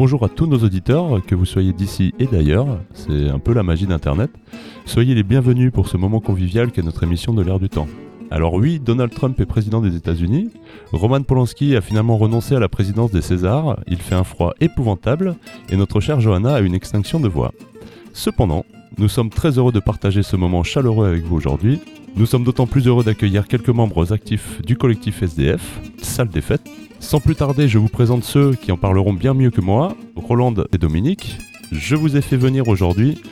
Bonjour à tous nos auditeurs, que vous soyez d'ici et d'ailleurs, c'est un peu la magie d'Internet. Soyez les bienvenus pour ce moment convivial qu'est notre émission de l'ère du temps. Alors oui, Donald Trump est président des États-Unis, Roman Polanski a finalement renoncé à la présidence des Césars, il fait un froid épouvantable, et notre chère Johanna a une extinction de voix. Cependant, nous sommes très heureux de partager ce moment chaleureux avec vous aujourd'hui. Nous sommes d'autant plus heureux d'accueillir quelques membres actifs du collectif SDF, Salle des Fêtes, sans plus tarder, je vous présente ceux qui en parleront bien mieux que moi, Roland et Dominique. Je vous ai fait venir aujourd'hui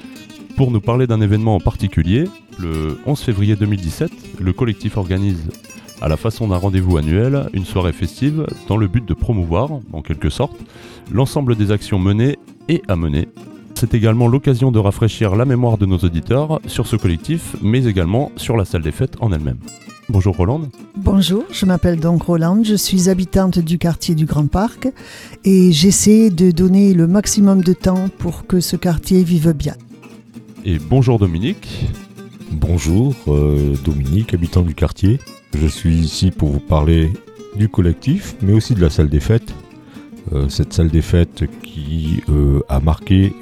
pour nous parler d'un événement en particulier. Le 11 février 2017, le collectif organise, à la façon d'un rendez-vous annuel, une soirée festive dans le but de promouvoir, en quelque sorte, l'ensemble des actions menées et à mener. C'est également l'occasion de rafraîchir la mémoire de nos auditeurs sur ce collectif, mais également sur la salle des fêtes en elle-même. Bonjour Roland. Bonjour, je m'appelle donc Roland, je suis habitante du quartier du Grand Parc et j'essaie de donner le maximum de temps pour que ce quartier vive bien. Et bonjour Dominique. Bonjour euh, Dominique, habitant du quartier. Je suis ici pour vous parler du collectif, mais aussi de la salle des fêtes. Euh, cette salle des fêtes qui euh, a marqué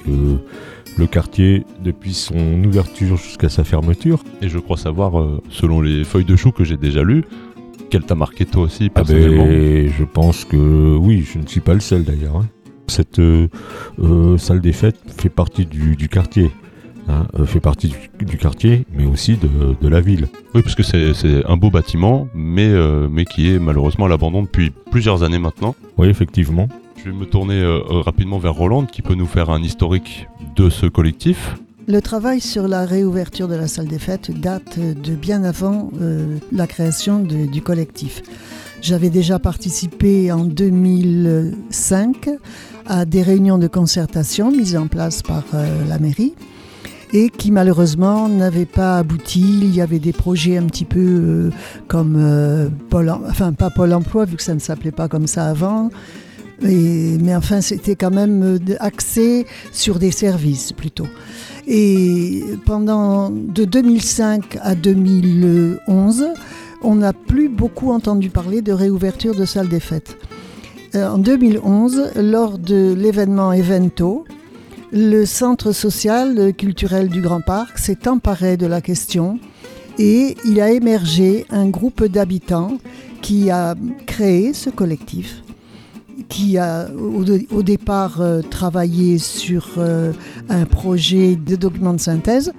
le quartier depuis son ouverture jusqu'à sa fermeture. Et je crois savoir, euh, selon les feuilles de chou que j'ai déjà lues, qu'elle t'a marqué toi aussi ah ben, personnellement. je pense que oui, je ne suis pas le seul d'ailleurs. Hein. Cette euh, euh, salle des fêtes fait partie du, quartier. Hein, fait partie du, quartier, mais aussi de, la ville. Oui, parce que c'est un beau bâtiment, mais, mais qui est malheureusement à l'abandon depuis plusieurs années maintenant. Oui, effectivement. Je vais me tourner rapidement vers Roland, qui peut nous faire un historique de ce collectif le travail sur la réouverture de la salle des fêtes date de bien avant euh, la création du collectif. J'avais déjà participé en 2005 à des réunions de concertation mises en place par euh, la mairie et qui malheureusement n'avaient pas abouti. Il y avait des projets un petit peu euh, comme Pôle, enfin pas Pôle Emploi vu que ça ne s'appelait pas comme ça avant, mais enfin, c'était quand même euh, axé sur des services plutôt. Et pendant de 2005 à 2011, on n'a plus beaucoup entendu parler de réouverture de salles des fêtes. Euh, en 2011, lors de l'événement Evento, le Centre social culturel du Grand Parc s'est emparé de la question et il a émergé un groupe d'habitants qui a créé ce collectif qui a au, départ euh, travaillé sur euh, un projet de document de synthèse.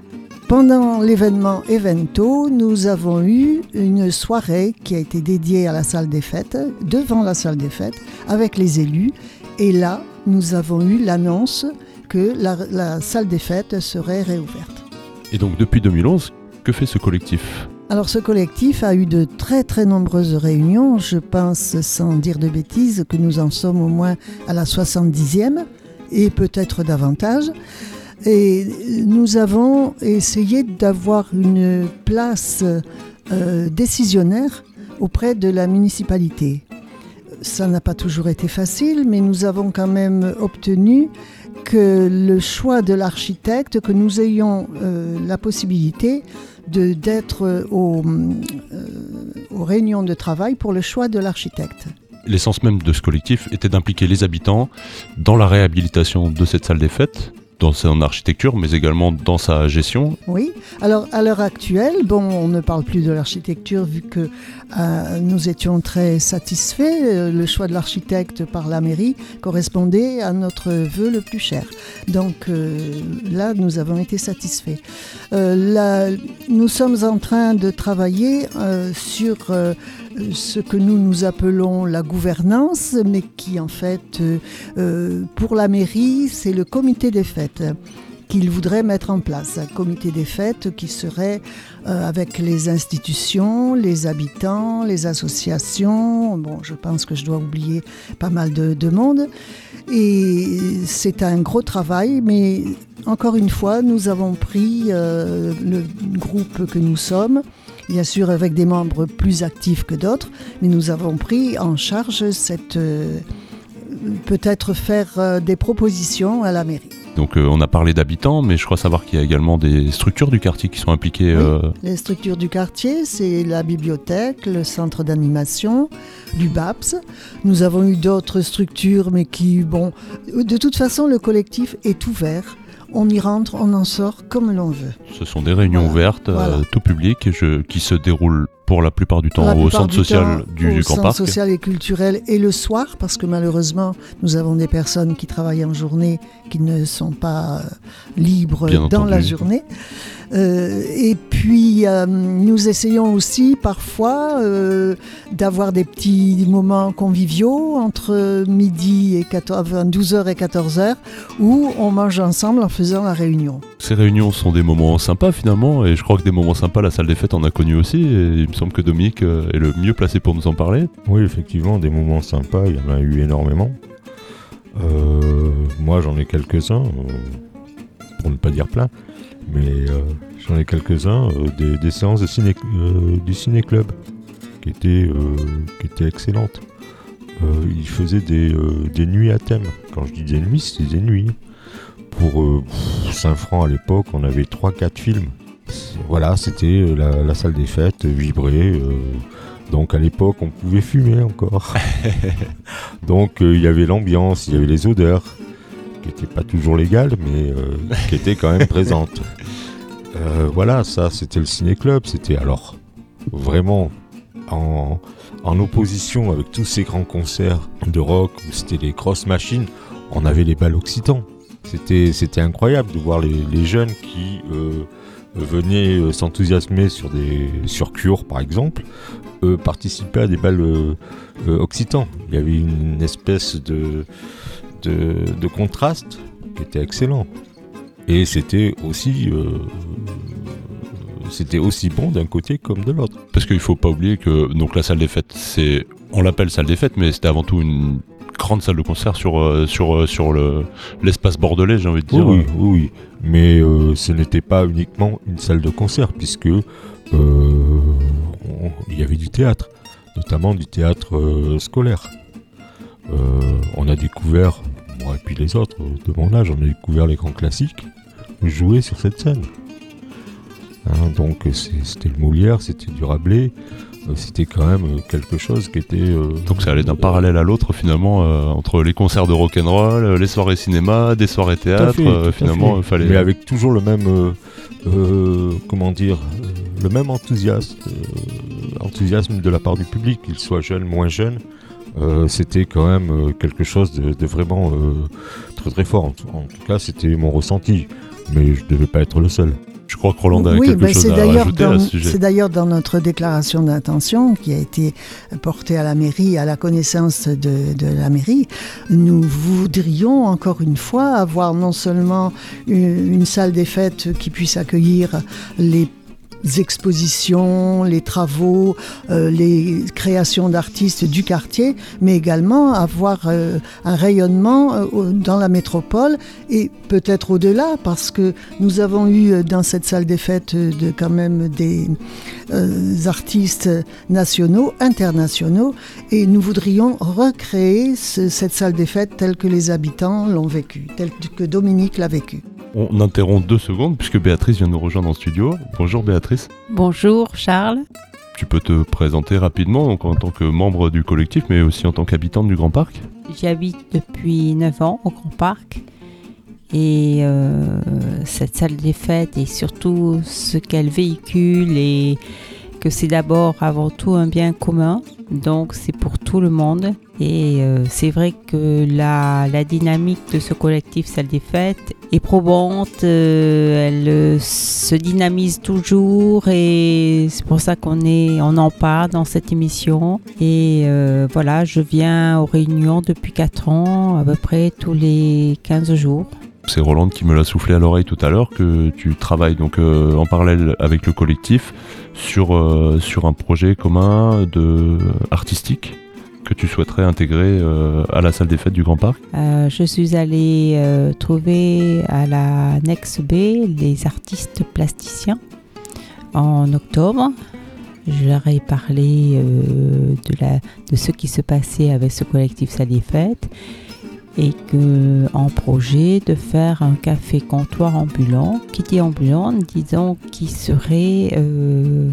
Pendant l'événement Evento, nous avons eu une soirée qui a été dédiée à la salle des fêtes, devant la salle des fêtes, avec les élus. Et là, nous avons eu l'annonce que la salle des fêtes serait réouverte. Et donc depuis 2011, que fait ce collectif? Alors ce collectif a eu de très très nombreuses réunions. Je pense, sans dire de bêtises, que nous en sommes au moins à la 70e et peut-être davantage. Et nous avons essayé d'avoir une place euh, décisionnaire auprès de la municipalité. Ça n'a pas toujours été facile, mais nous avons quand même obtenu que le choix de l'architecte, que nous ayons euh, la possibilité d'être euh, aux, aux réunions de travail pour le choix de l'architecte. L'essence même de ce collectif était d'impliquer les habitants dans la réhabilitation de cette salle des fêtes, dans son architecture, mais également dans sa gestion. Oui. Alors à l'heure actuelle, bon, on ne parle plus de l'architecture vu que euh, nous étions très satisfaits. Euh, le choix de l'architecte par la mairie correspondait à notre vœu le plus cher. Donc euh, là, nous avons été satisfaits. Là, nous sommes en train de travailler sur ce que nous nous appelons la gouvernance, mais qui en fait, pour la mairie, c'est le comité des fêtes qu'il voudrait mettre en place. Un comité des fêtes qui serait euh, avec les institutions, les habitants, les associations. Bon, je pense que je dois oublier pas mal de, monde. Et c'est un gros travail, mais encore une fois, nous avons pris euh, le groupe que nous sommes, bien sûr avec des membres plus actifs que d'autres, mais nous avons pris en charge cette... Euh, peut-être faire euh, des propositions à la mairie. Donc euh, on a parlé d'habitants, mais je crois savoir qu'il y a également des structures du quartier qui sont impliquées. Oui, Les structures du quartier, c'est la bibliothèque, le centre d'animation, du BAPS. Nous avons eu d'autres structures, mais qui, bon, de toute façon, le collectif est ouvert. On y rentre, on en sort comme l'on veut. Ce sont des réunions Voilà, ouvertes, euh, voilà. tout public, je- qui se déroulent pour la plupart du temps La au centre du social temps, du, au du Grand centre Parc. social et culturel et le soir, parce que malheureusement, nous avons des personnes qui travaillent en journée qui ne sont pas euh, libres Bien dans la journée. Euh, et puis, euh, nous essayons aussi parfois euh, d'avoir des petits moments conviviaux entre midi et 14, enfin, 12h et 14h où on mange ensemble en faisant la réunion. Ces réunions sont des moments sympas finalement, et je crois que des moments sympas, la salle des fêtes en a connu aussi, et semble que Dominique euh, est le mieux placé pour nous en parler. Oui, effectivement, des moments sympas, il y en a eu énormément. Euh, moi, j'en ai quelques-uns, euh, pour ne pas dire plein, mais j'en ai quelques-uns, des, séances du ciné-club qui étaient, étaient excellentes. Ils faisaient des, des nuits à thème. Quand je dis des nuits, c'était des nuits. Pour euh, pff, 5 francs à l'époque, on avait 3-4 films. Voilà, c'était euh, la, la salle des fêtes, euh, vibrée. euh, donc à l'époque, on pouvait fumer encore. Donc il y avait l'ambiance, il y avait les odeurs, qui n'étaient pas toujours légales, mais qui étaient quand même présentes. Voilà, ça c'était le ciné-club, c'était alors vraiment en, en opposition avec tous ces grands concerts de rock où c'était les cross machines, on avait les balles occitans. C'était, c'était incroyable de voir les, les jeunes qui euh, venaient euh, s'enthousiasmer sur des sur Cure par exemple, euh, participer à des balles euh, occitans. Il y avait une espèce de, de, contraste qui était excellent. Et c'était aussi, c'était aussi bon d'un côté comme de l'autre. Parce qu'il faut pas oublier que donc la salle des fêtes, c'est, on l'appelle salle des fêtes, mais c'était avant tout une grande salle de concert sur euh, sur euh, sur le l'espace bordelais, j'ai envie de dire. oui, oui. Mais euh, ce n'était pas uniquement une salle de concert, puisque il y avait du théâtre, notamment du théâtre scolaire. On a découvert, moi et puis les autres de mon âge, on a découvert les grands classiques joués sur cette scène. Hein, donc c'était le Molière, c'était du Rabelais, euh, c'était quand même euh, quelque chose qui était... euh, Donc ça allait d'un parallèle à l'autre finalement entre les concerts de rock'n'roll, euh, les soirées cinéma, des soirées théâtre. fait, finalement, fallait. Mais avec toujours le même, comment dire, le même enthousiasme, enthousiasme de la part du public, qu'il soit jeune, moins jeune. c'était quand même quelque chose de, de vraiment très très fort. En, tout- en tout cas, c'était mon ressenti. Mais je devais pas être le seul. Je crois que Roland a oui, quelque ben, chose à d'ailleurs rajouter dans- à ce sujet. C'est d'ailleurs dans notre déclaration d'intention qui a été portée à la mairie, à la connaissance de, de la mairie. Nous voudrions encore une fois avoir non seulement une, une salle des fêtes qui puisse accueillir les expositions, les travaux, euh, les créations d'artistes du quartier, mais également avoir euh, un rayonnement euh, dans la métropole et peut-être au-delà, parce que nous avons eu dans cette salle des fêtes de, quand même des artistes nationaux, internationaux, et nous voudrions recréer ce- cette salle des fêtes telle que les habitants l'ont vécue, telle que Dominique l'a vécue. On interrompt deux secondes puisque Béatrice vient nous rejoindre en studio. Bonjour Béatrice. Bonjour Charles. Tu peux te présenter rapidement donc en tant que membre du collectif mais aussi en tant qu'habitante du Grand Parc. J'habite depuis 9 ans au Grand Parc. Et euh, cette salle des fêtes et surtout ce qu'elle véhicule et c'est d'abord avant tout un bien commun, donc c'est pour tout le monde. Et euh, c'est vrai que la, dynamique de ce collectif Salle des Fêtes est probante, euh, elle euh, se dynamise toujours et c'est pour ça qu'on est, en parle dans cette émission. Et voilà, je viens aux réunions depuis 4 ans, à peu près tous les 15 jours. C'est Roland qui me l'a soufflé à l'oreille tout à l'heure que tu travailles donc en parallèle avec le collectif sur, euh, sur un projet commun de artistique que tu souhaiterais intégrer euh, à la salle des fêtes du Grand Parc? Euh, je suis allée trouver à la Nex B les artistes plasticiens en octobre. Je leur ai parlé de, la, de ce qui se passait avec ce collectif Salle des Fêtes et que en projet de faire un café comptoir ambulant. Qui dit ambulant, disons qui serait, euh,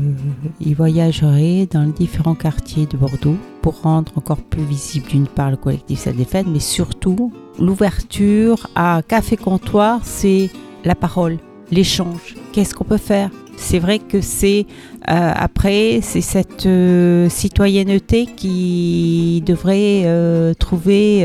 il voyagerait dans les différents quartiers de Bordeaux pour rendre encore plus visible d'une part le collectif Salle des mais surtout l'ouverture à café comptoir, c'est la parole, l'échange. Qu'est-ce qu'on peut faire? C'est vrai que c'est euh, après, c'est cette euh, citoyenneté qui devrait trouver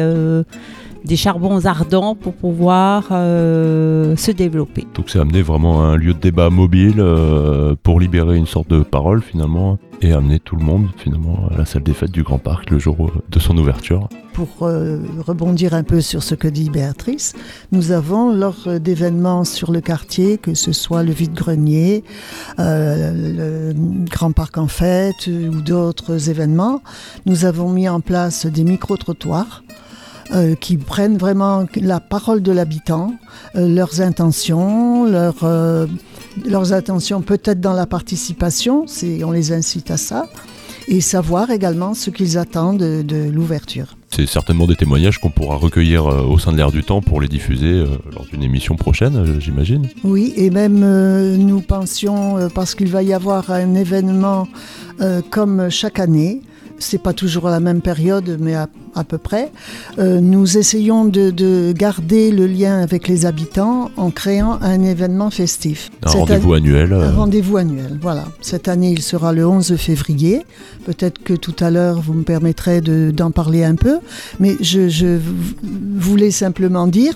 des charbons ardents pour pouvoir euh, se développer. Donc c'est amener vraiment un lieu de débat mobile euh, pour libérer une sorte de parole finalement et amener tout le monde finalement à la salle des fêtes du Grand Parc le jour euh, de son ouverture. Pour euh, rebondir un peu sur ce que dit Béatrice, nous avons lors d'événements sur le quartier, que ce soit le vide-grenier, euh, le Grand Parc en fête ou d'autres événements, nous avons mis en place des micro-trottoirs euh, qui prennent vraiment la parole de l'habitant, euh, leurs intentions, leurs, euh, leurs intentions peut-être dans la participation, c'est, on les incite à ça, et savoir également ce qu'ils attendent de, de l'ouverture. C'est certainement des témoignages qu'on pourra recueillir au sein de l'air du temps pour les diffuser lors d'une émission prochaine, j'imagine. Oui, et même nous pensions, parce qu'il va y avoir un événement comme chaque année, c'est pas toujours à la même période, mais à, à peu près, euh, nous essayons de, de garder le lien avec les habitants en créant un événement festif. Un rendez-vous annuel. Un euh, rendez-vous annuel, voilà. Cette année, il sera le 11 février. Peut-être que tout à l'heure, vous me permettrez de- d'en parler un peu. Mais je, je voulais simplement dire,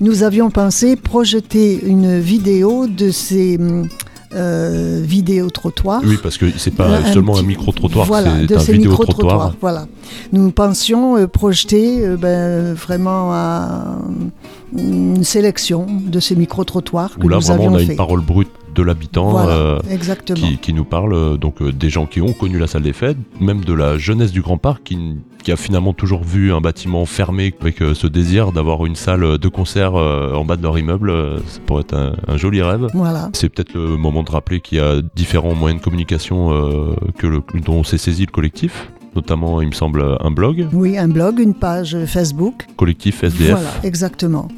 nous avions pensé projeter une vidéo de ces hum, euh, vidéos trottoirs. Oui, parce que c'est pas Un seulement un micro-trottoir, Voilà, c'est de un ces vidéo-trottoir. Voilà. Nous pensions euh, projeter euh, ben, vraiment à, une sélection de ces micro-trottoirs que Où là, nous vraiment, avions on a fait. une parole brute de l'habitant. Voilà, euh, qui, qui nous parle euh, donc euh, des gens qui ont connu la salle des fêtes, même de la jeunesse du Grand Parc qui, qui a finalement toujours vu un bâtiment fermé avec euh, ce désir d'avoir une salle de concert en bas de leur immeuble. ça pourrait être un, un joli rêve. Voilà. C'est peut-être le moment de rappeler qu'il y a différents moyens de communication que le, dont s'est saisi le collectif, notamment, il me semble, un blog, Oui, un blog, une page Facebook. collectif SDF. Voilà, exactement.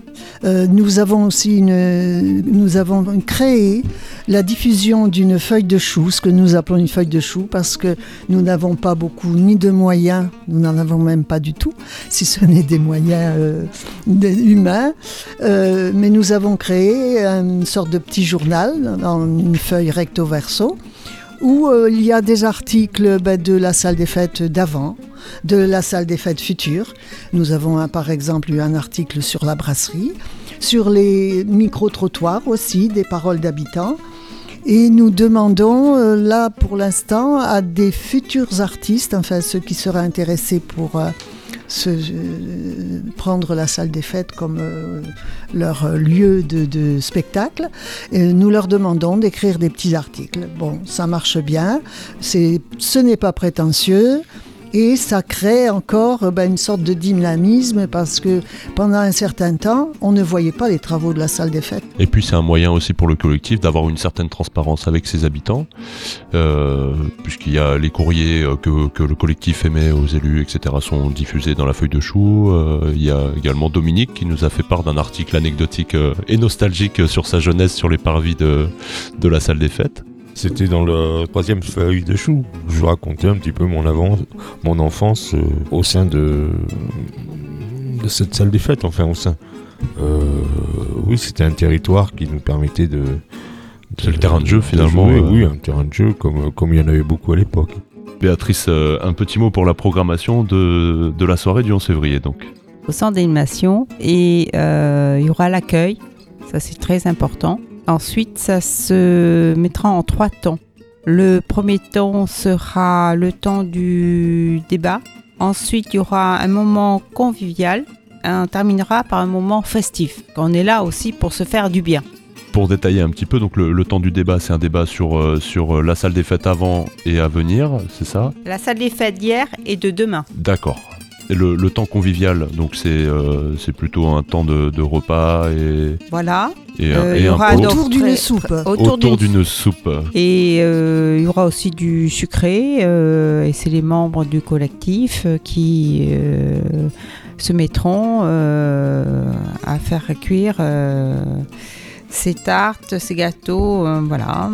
Euh, nous avons aussi une, nous avons créé la diffusion d'une feuille de chou, ce que nous appelons une feuille de chou, parce que nous n'avons pas beaucoup ni de moyens, nous n'en avons même pas du tout, si ce n'est des moyens euh, humains. Euh, mais nous avons créé une sorte de petit journal, dans une feuille recto verso, où euh, il y a des articles ben, de la salle des fêtes d'avant, de la salle des fêtes future. Nous avons par exemple eu un article sur la brasserie, sur les micro-trottoirs aussi, des paroles d'habitants. Et nous demandons euh, là pour l'instant à des futurs artistes, enfin ceux qui seraient intéressés pour euh, euh, prendre la salle des fêtes comme euh, leur lieu de, spectacle, nous leur demandons d'écrire des petits articles. Bon, ça marche bien, ce n'est pas prétentieux. Et ça crée encore ben, une sorte de dynamisme parce que pendant un certain temps, on ne voyait pas les travaux de la salle des fêtes. Et puis c'est un moyen aussi pour le collectif d'avoir une certaine transparence avec ses habitants, euh, puisqu'il y a les courriers euh, que, le collectif émet aux élus, etc., sont diffusés dans la feuille de chou. Euh, il y a également Dominique qui nous a fait part d'un article anecdotique et nostalgique sur sa jeunesse sur les parvis de la salle des fêtes. C'était dans la troisième feuille de chou. Je racontais un petit peu mon, enfance euh, au sein de, de cette salle des fêtes, enfin au sein. Euh, oui, c'était un territoire qui nous permettait de. C'est le terrain de jeu, finalement, jouer, euh. Oui, un terrain de jeu comme, comme il y en avait beaucoup à l'époque. Béatrice, un petit mot pour la programmation de, de la soirée du 11 février, donc. au centre d'animation et euh, il y aura l'accueil, ça c'est très important. Ensuite, ça se mettra en trois temps. Le premier temps sera le temps du débat. Ensuite, il y aura un moment convivial. On terminera par un moment festif. On est là aussi pour se faire du bien. Pour détailler un petit peu, donc le, le temps du débat, c'est un débat sur, euh, sur euh, la salle des fêtes avant et à venir, c'est ça? La salle des fêtes d'hier et de demain. D'accord. Et le, le temps convivial, donc c'est euh, c'est plutôt un temps de, de repas et, Voilà. et, un- Euh, et il y un aura donc Autour d'une soupe. Autour, d'une soupe. Et euh, il y aura aussi du sucré, euh, et c'est les membres du collectif qui euh, se mettront euh, à faire cuire euh, ces tartes, ces gâteaux, euh, voilà.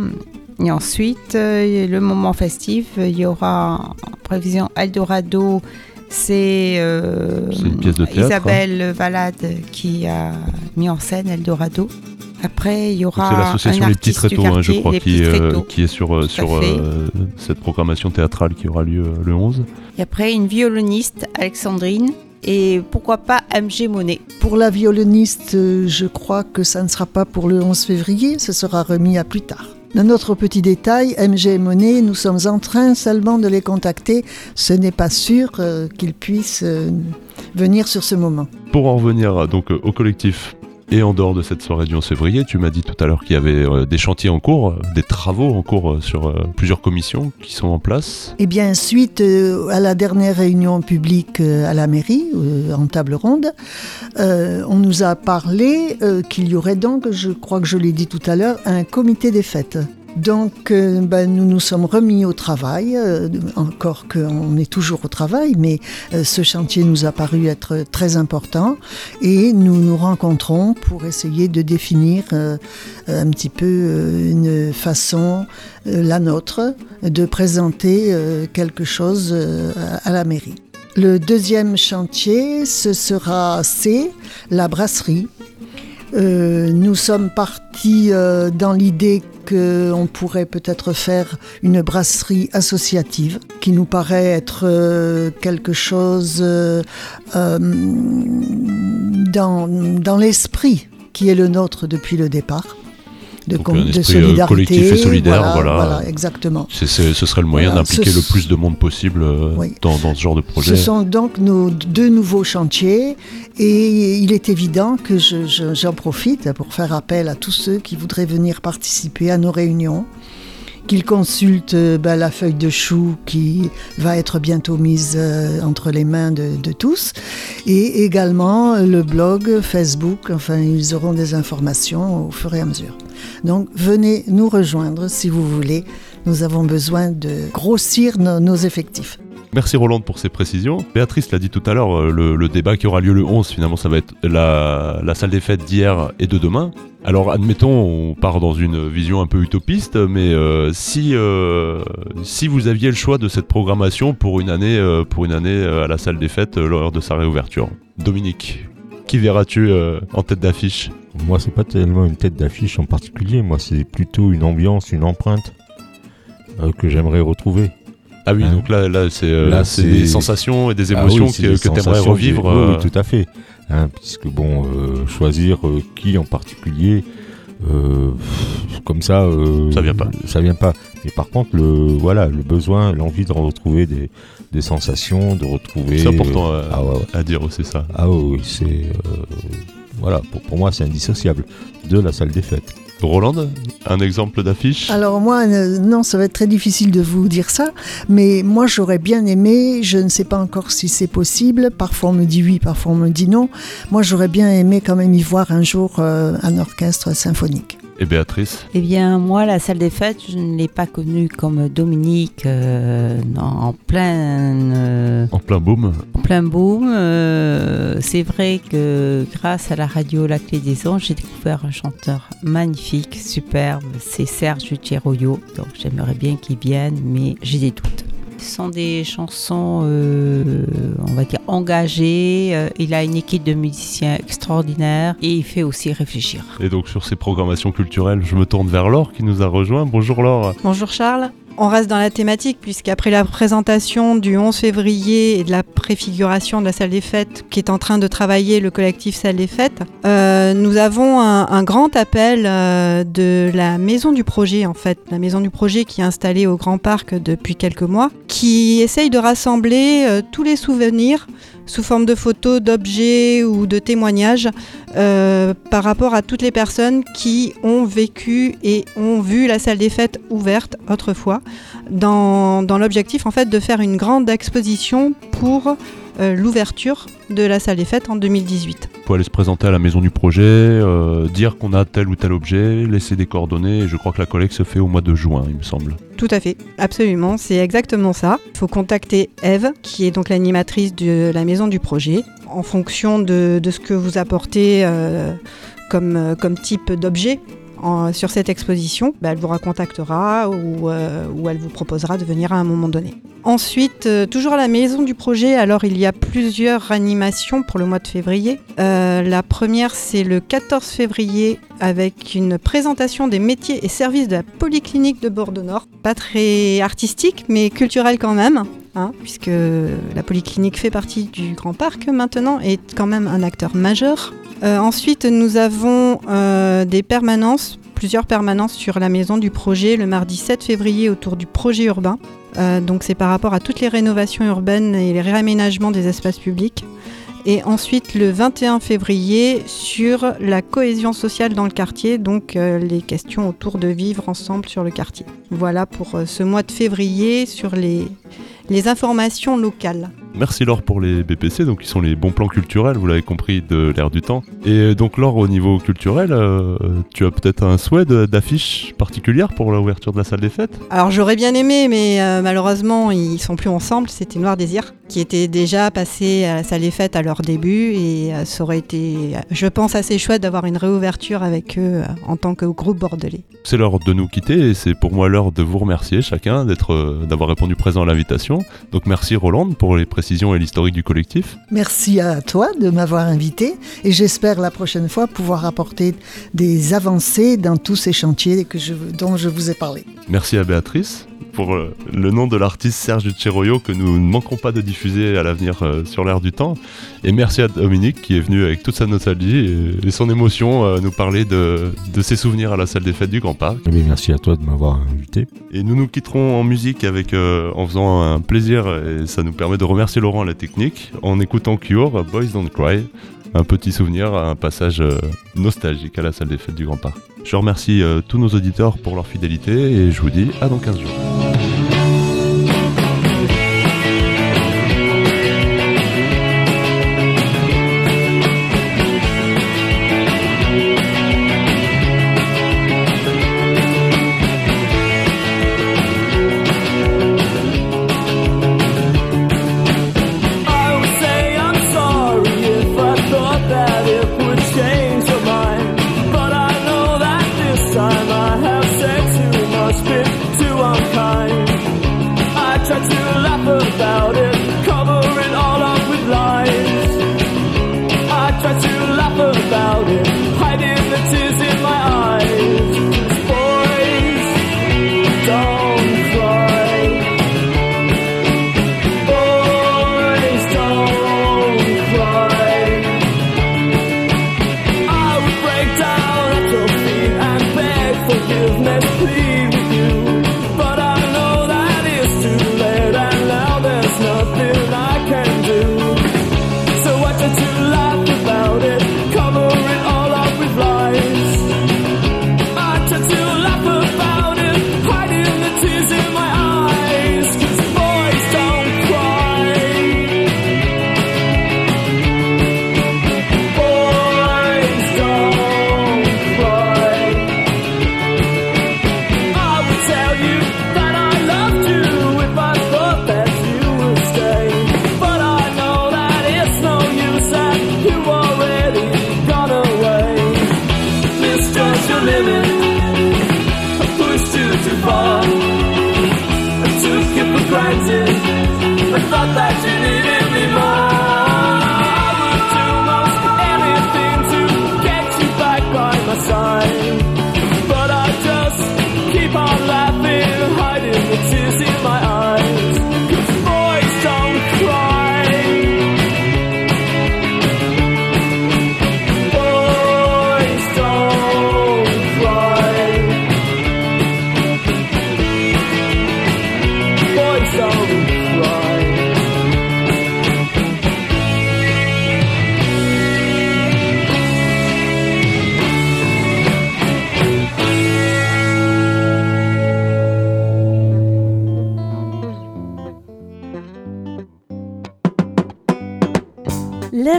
Et ensuite, euh, le moment festif, il y aura en prévision Eldorado, c'est euh, hein. Isabelle Valade qui a mis en scène Eldorado. Après, il y aura C'est l'association un Les Petits Tréteaux, hein, je crois, qui, euh, qui est sur, euh, sur euh, cette programmation théâtrale qui aura lieu le 11. Et après, une violoniste, Alexandrine. Et pourquoi pas MG Monet. Pour la violoniste, je crois que ça ne sera pas pour le 11 février, ce sera remis à plus tard. Un autre petit détail, MG et Monet, nous sommes en train seulement de les contacter. Ce n'est pas sûr euh, qu'ils puissent euh, venir sur ce moment. Pour en revenir euh, donc au collectif et en dehors de cette soirée du 11 février, tu m'as dit tout à l'heure qu'il y avait euh, des chantiers en cours, euh, des travaux en cours euh, sur plusieurs commissions qui sont en place. Eh bien, suite à la dernière réunion publique à la mairie, en table ronde, on nous a parlé qu'il y aurait donc, je crois que je l'ai dit tout à l'heure, un comité des fêtes. Donc, euh, ben, nous nous sommes remis au travail, euh, encore qu'on est toujours au travail, mais euh, ce chantier nous a paru être très important et nous nous rencontrons pour essayer de définir un petit peu une façon, la nôtre, de présenter quelque chose à la mairie. Le deuxième chantier, ce sera C, la brasserie. Euh, nous sommes partis euh, dans l'idée qu'on pourrait peut-être faire une brasserie associative, qui nous paraît être euh, quelque chose dans, dans l'esprit qui est le nôtre depuis le départ, de, Donc, un esprit, euh, solidarité. collectif et solidaire, voilà. voilà exactement. Ce serait le moyen Voilà, d'impliquer le plus de monde possible euh, Oui. dans, dans ce genre de projet. Ce sont donc nos deux nouveaux chantiers et il est évident que je- je- j'en profite pour faire appel à tous ceux qui voudraient venir participer à nos réunions, qu'ils consultent euh, ben, la feuille de chou qui va être bientôt mise euh, entre les mains de, de tous et également le blog, Facebook, enfin ils auront des informations au fur et à mesure. Donc venez nous rejoindre si vous voulez, nous avons besoin de grossir nos- effectifs. Merci Roland pour ces précisions. Béatrice l'a dit tout à l'heure, euh, le, débat qui aura lieu le 11, finalement, ça va être la, salle des fêtes d'hier et de demain. Alors, admettons, on part dans une vision un peu utopiste, mais euh, si, euh, si vous aviez le choix de cette programmation pour une année, pour une année à la salle des fêtes lors de sa réouverture, Dominique, qui verras-tu euh, en tête d'affiche? Moi, c'est pas tellement une tête d'affiche en particulier. Moi, c'est plutôt une ambiance, une empreinte euh, que j'aimerais retrouver. Ah oui, Hein donc là, là c'est euh, c'est des sensations et des Ah émotions oui, que, tu aimerais revivre. oui, oui, tout à fait. Hein, puisque bon, choisir qui en particulier, pff, comme ça, euh, Ça vient pas. Ça vient pas. Mais par contre, le voilà, le besoin, l'envie de retrouver des, des sensations, de retrouver. C'est important euh, à, ah ouais, ouais. à dire aussi ça. Ah oui, c'est euh, voilà. Pour, pour moi, c'est indissociable de la salle des fêtes. Roland, un exemple d'affiche? Alors moi, euh, non, ça va être très difficile de vous dire ça, mais moi j'aurais bien aimé, je ne sais pas encore si c'est possible, parfois on me dit oui, parfois on me dit non, moi j'aurais bien aimé quand même y voir un jour euh, un orchestre symphonique. Et Béatrice Eh bien, moi, la salle des fêtes, je ne l'ai pas connue comme Dominique euh, en plein, euh, En plein boom. en plein boom. Euh, c'est vrai que grâce à la radio La Clé des Anges, j'ai découvert un chanteur magnifique, superbe. C'est Serge Tiroyo. Donc, j'aimerais bien qu'il vienne, mais j'ai des doutes. Ce sont des chansons, euh, on va dire, engagées. Euh, il a une équipe de musiciens extraordinaire et il fait aussi réfléchir. Et donc sur ces programmations culturelles, je me tourne vers Laure qui nous a rejoint. Bonjour Laure. Bonjour Charles. On reste dans la thématique puisqu'après la présentation du 11 février et de la préfiguration de la salle des fêtes qui est en train de travailler le collectif Salle des fêtes, euh, nous avons un, grand appel euh, de la maison du projet en fait, la maison du projet qui est installée au Grand Parc depuis quelques mois, qui essaye de rassembler euh, tous les souvenirs sous forme de photos, d'objets ou de témoignages euh, par rapport à toutes les personnes qui ont vécu et ont vu la salle des fêtes ouverte autrefois, dans, l'objectif en fait de faire une grande exposition pour euh, l'ouverture de la salle des fêtes en 2018. Pour aller se présenter à la maison du projet, euh, dire qu'on a tel ou tel objet, laisser des coordonnées. je crois que la collecte se fait au mois de juin, il me semble. Tout à fait, absolument, c'est exactement ça. Il faut contacter Eve, qui est donc l'animatrice de la maison du projet, en fonction de, ce que vous apportez euh, comme, comme type d'objet sur cette exposition, bah, elle vous recontactera ou, euh, ou, elle vous proposera de venir à un moment donné. Ensuite, euh, toujours à la maison du projet, alors il y a plusieurs animations pour le mois de février. Euh, la première, c'est le 14 février avec une présentation des métiers et services de la Polyclinique de Bordeaux-Nord. Pas très artistique, mais culturel quand même. Hein, puisque la polyclinique fait partie du Grand Parc maintenant et est quand même un acteur majeur euh, ensuite, nous avons euh, des permanences, plusieurs permanences sur la maison du projet le mardi 7 février autour du projet urbain. Euh, donc c'est par rapport à toutes les rénovations urbaines et les réaménagements des espaces publics. Et ensuite le 21 février sur la cohésion sociale dans le quartier, donc les questions autour de vivre ensemble sur le quartier. Voilà pour ce mois de février sur les, les informations locales. Merci Laure pour les BPC, donc qui sont les bons plans culturels, vous l'avez compris, de l'ère du temps. Et euh, donc Laure, au niveau culturel, euh, tu as peut-être un souhait d'affiche particulière pour l'ouverture de la salle des fêtes? Alors j'aurais bien aimé, mais euh, malheureusement ils sont plus ensemble. C'était Noir Désir qui était déjà passé à la salle des fêtes à leur début et ça aurait été, je pense, assez chouette d'avoir une réouverture avec eux en tant que groupe bordelais. C'est l'heure de nous quitter et c'est pour moi l'heure de vous remercier chacun d'être, d'avoir répondu présent à l'invitation. Donc merci Roland pour les précisions et l'historique du collectif. Merci à toi de m'avoir invité et j'espère la prochaine fois pouvoir apporter des avancées dans tous ces chantiers que je, dont je vous ai parlé. Merci à Béatrice pour euh, le nom de l'artiste Serge Cheroyo que nous ne manquerons pas de diffuser à l'avenir euh, sur l'air du temps. Et merci à Dominique qui est venu avec toute sa nostalgie et, son émotion euh, nous parler de, ses souvenirs à la salle des fêtes du Grand Parc. Et eh merci à toi de m'avoir invité. Et nous nous quitterons en musique avec, en faisant un plaisir et ça nous permet de remercier Laurent à la technique en écoutant Cure, Boys Don't Cry un petit souvenir, un passage nostalgique à la salle des fêtes du Grand Parc. Je remercie tous nos auditeurs pour leur fidélité et je vous dis à dans 15 jours.